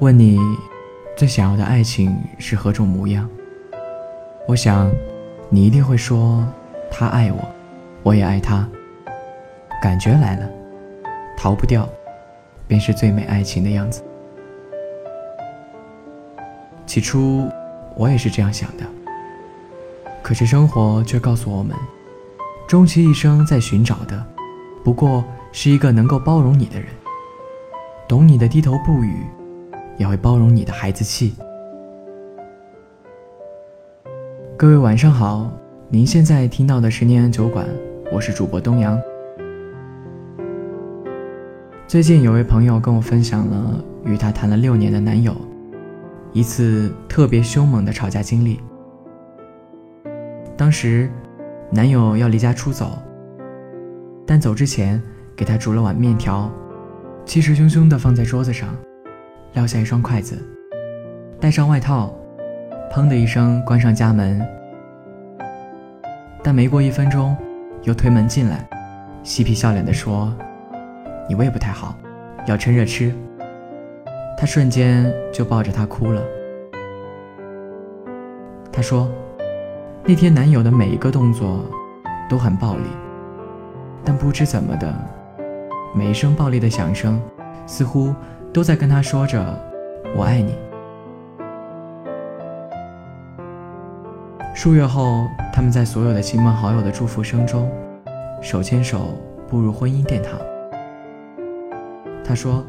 问你最想要的爱情是何种模样？我想，你一定会说他爱我，我也爱他。感觉来了，逃不掉，便是最美爱情的样子。起初，我也是这样想的。可是生活却告诉我们，终其一生在寻找的，不过是一个能够包容你的人，懂你的低头不语。也会包容你的孩子气。各位晚上好，您现在听到的是念安酒馆，我是主播东阳。最近有位朋友跟我分享了与他谈了六年的男友一次特别凶猛的吵架经历。当时，男友要离家出走，但走之前给他煮了碗面条，气势汹汹地放在桌子上。撂下一双筷子，带上外套，砰的一声关上家门。但没过一分钟，又推门进来，嬉皮笑脸地说：“你胃不太好，要趁热吃。”他瞬间就抱着她哭了。她说：“那天男友的每一个动作都很暴力，但不知怎么的，每一声暴力的响声，似乎……”都在跟他说着“我爱你”。数月后，他们在所有的亲朋好友的祝福声中，手牵手步入婚姻殿堂。他说：“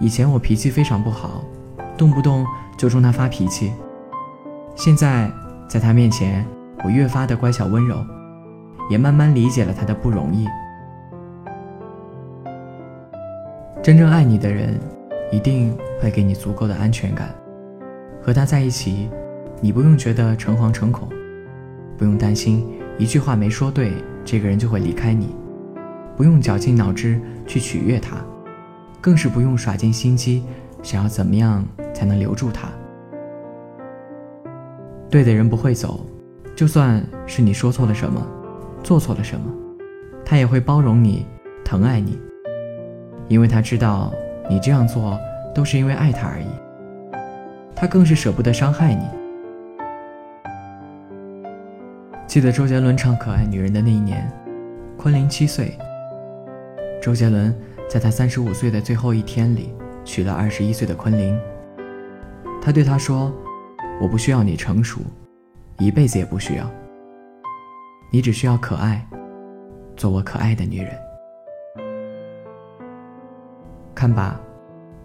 以前我脾气非常不好，动不动就冲他发脾气。现在在他面前，我越发的乖巧温柔，也慢慢理解了他的不容易。”真正爱你的人，一定会给你足够的安全感。和他在一起，你不用觉得诚惶诚恐，不用担心一句话没说对，这个人就会离开你，不用绞尽脑汁去取悦他，更是不用耍尽心机想要怎么样才能留住他。对的人不会走，就算是你说错了什么，做错了什么，他也会包容你，疼爱你。因为他知道你这样做都是因为爱他而已，他更是舍不得伤害你。记得周杰伦唱《可爱女人》的那一年，昆凌七岁。周杰伦在他三十五岁的最后一天里娶了二十一岁的昆凌。他对她说：“我不需要你成熟，一辈子也不需要。你只需要可爱，做我可爱的女人。”吧，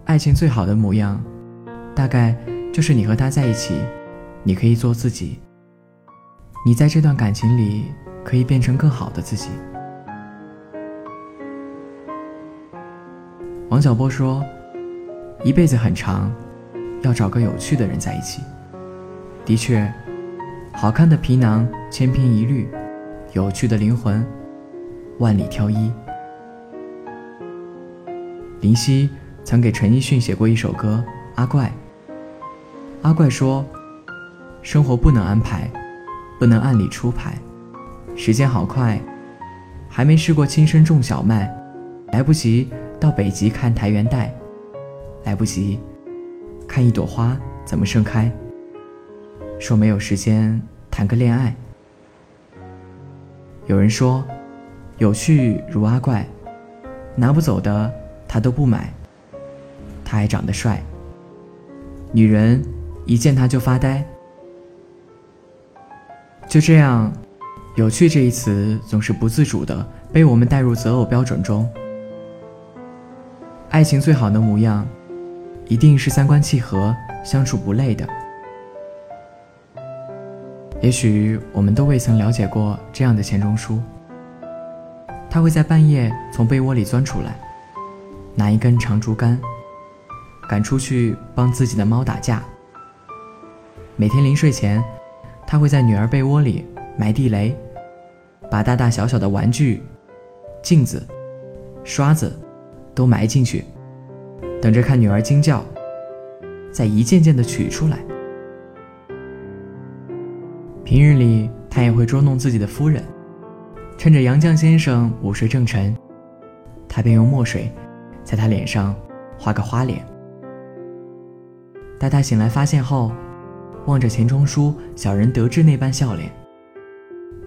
爱情最好的模样，大概就是你和他在一起，你可以做自己。你在这段感情里可以变成更好的自己。王小波说：“一辈子很长，要找个有趣的人在一起。”的确，好看的皮囊千篇一律，有趣的灵魂万里挑一。林夕曾给陈奕迅写过一首歌《阿怪》。阿怪说：“生活不能安排，不能按理出牌，时间好快，还没试过亲身种小麦，来不及到北极看苔原带，来不及看一朵花怎么盛开。说没有时间谈个恋爱。有人说，有趣如阿怪，拿不走的。”他都不买，他还长得帅。女人一见他就发呆。就这样，有趣这一词总是不自主的被我们带入择偶标准中。爱情最好的模样，一定是三观契合、相处不累的。也许我们都未曾了解过这样的钱钟书。他会在半夜从被窝里钻出来。拿一根长竹竿，赶出去帮自己的猫打架。每天临睡前，他会在女儿被窝里埋地雷，把大大小小的玩具、镜子、刷子都埋进去，等着看女儿惊叫，再一件件的取出来。平日里，他也会捉弄自己的夫人，趁着杨绛先生午睡正沉，他便用墨水。在他脸上画个花脸，待他醒来发现后，望着钱钟书小人得志那般笑脸，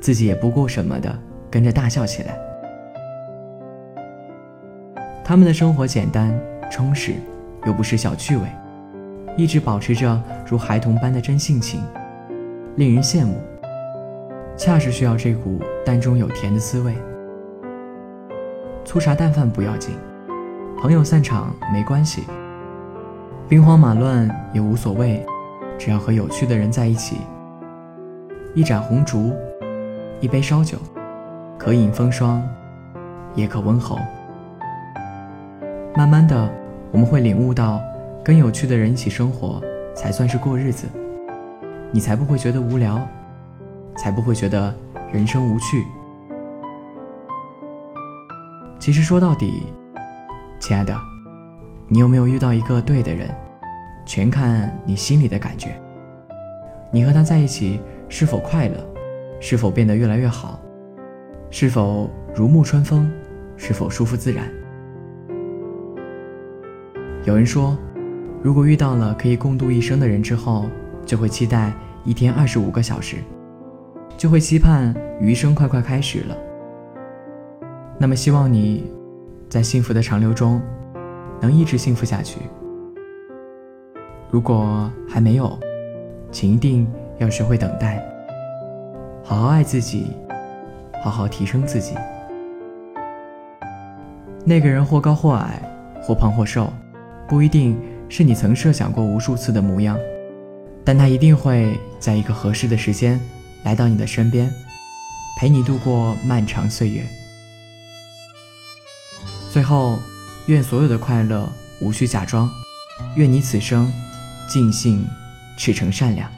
自己也不顾什么的跟着大笑起来。他们的生活简单充实，又不失小趣味，一直保持着如孩童般的真性情，令人羡慕。恰是需要这股淡中有甜的滋味。粗茶淡饭不要紧，朋友散场没关系，兵荒马乱也无所谓，只要和有趣的人在一起。一盏红烛，一杯烧酒，可饮风霜，也可温喉。慢慢的，我们会领悟到，跟有趣的人一起生活，才算是过日子，你才不会觉得无聊，才不会觉得人生无趣。其实说到底，亲爱的，你有没有遇到一个对的人，全看你心里的感觉。你和他在一起是否快乐，是否变得越来越好，是否如沐春风，是否舒服自然？有人说，如果遇到了可以共度一生的人之后，就会期待一天二十五个小时，就会期盼余生快快开始了。那么，希望你，在幸福的长流中，能一直幸福下去。如果还没有，请一定要学会等待，好好爱自己，好好提升自己。那个人或高或矮，或胖或瘦，不一定是你曾设想过无数次的模样，但他一定会在一个合适的时间，来到你的身边，陪你度过漫长岁月。最后，愿所有的快乐无需假装，愿你此生尽兴，赤诚善良。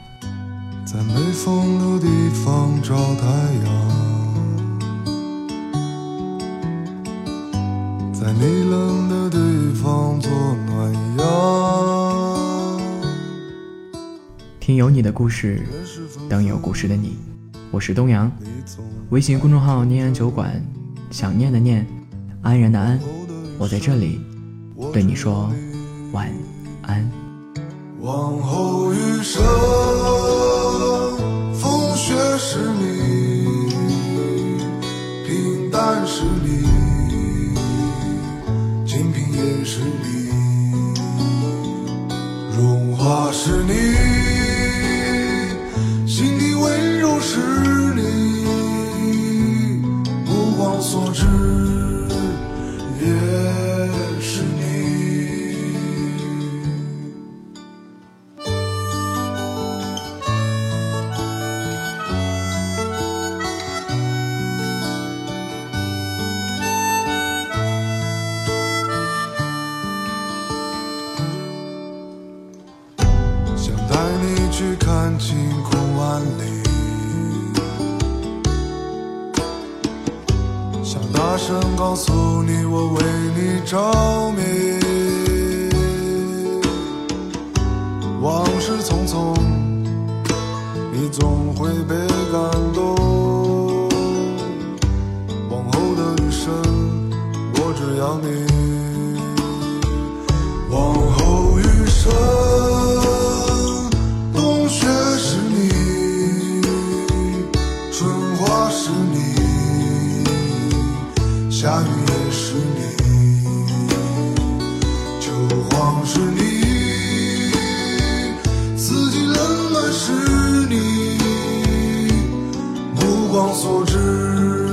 在没风的地方找太阳，在你冷的地方做暖阳。听有你的故事，等有故事的你。我是东阳，微信公众号“念安酒馆”，想念的念。安然的安，我在这里对你说晚安。往后余生，晴空万里，想大声告诉你，我为你着迷。所知。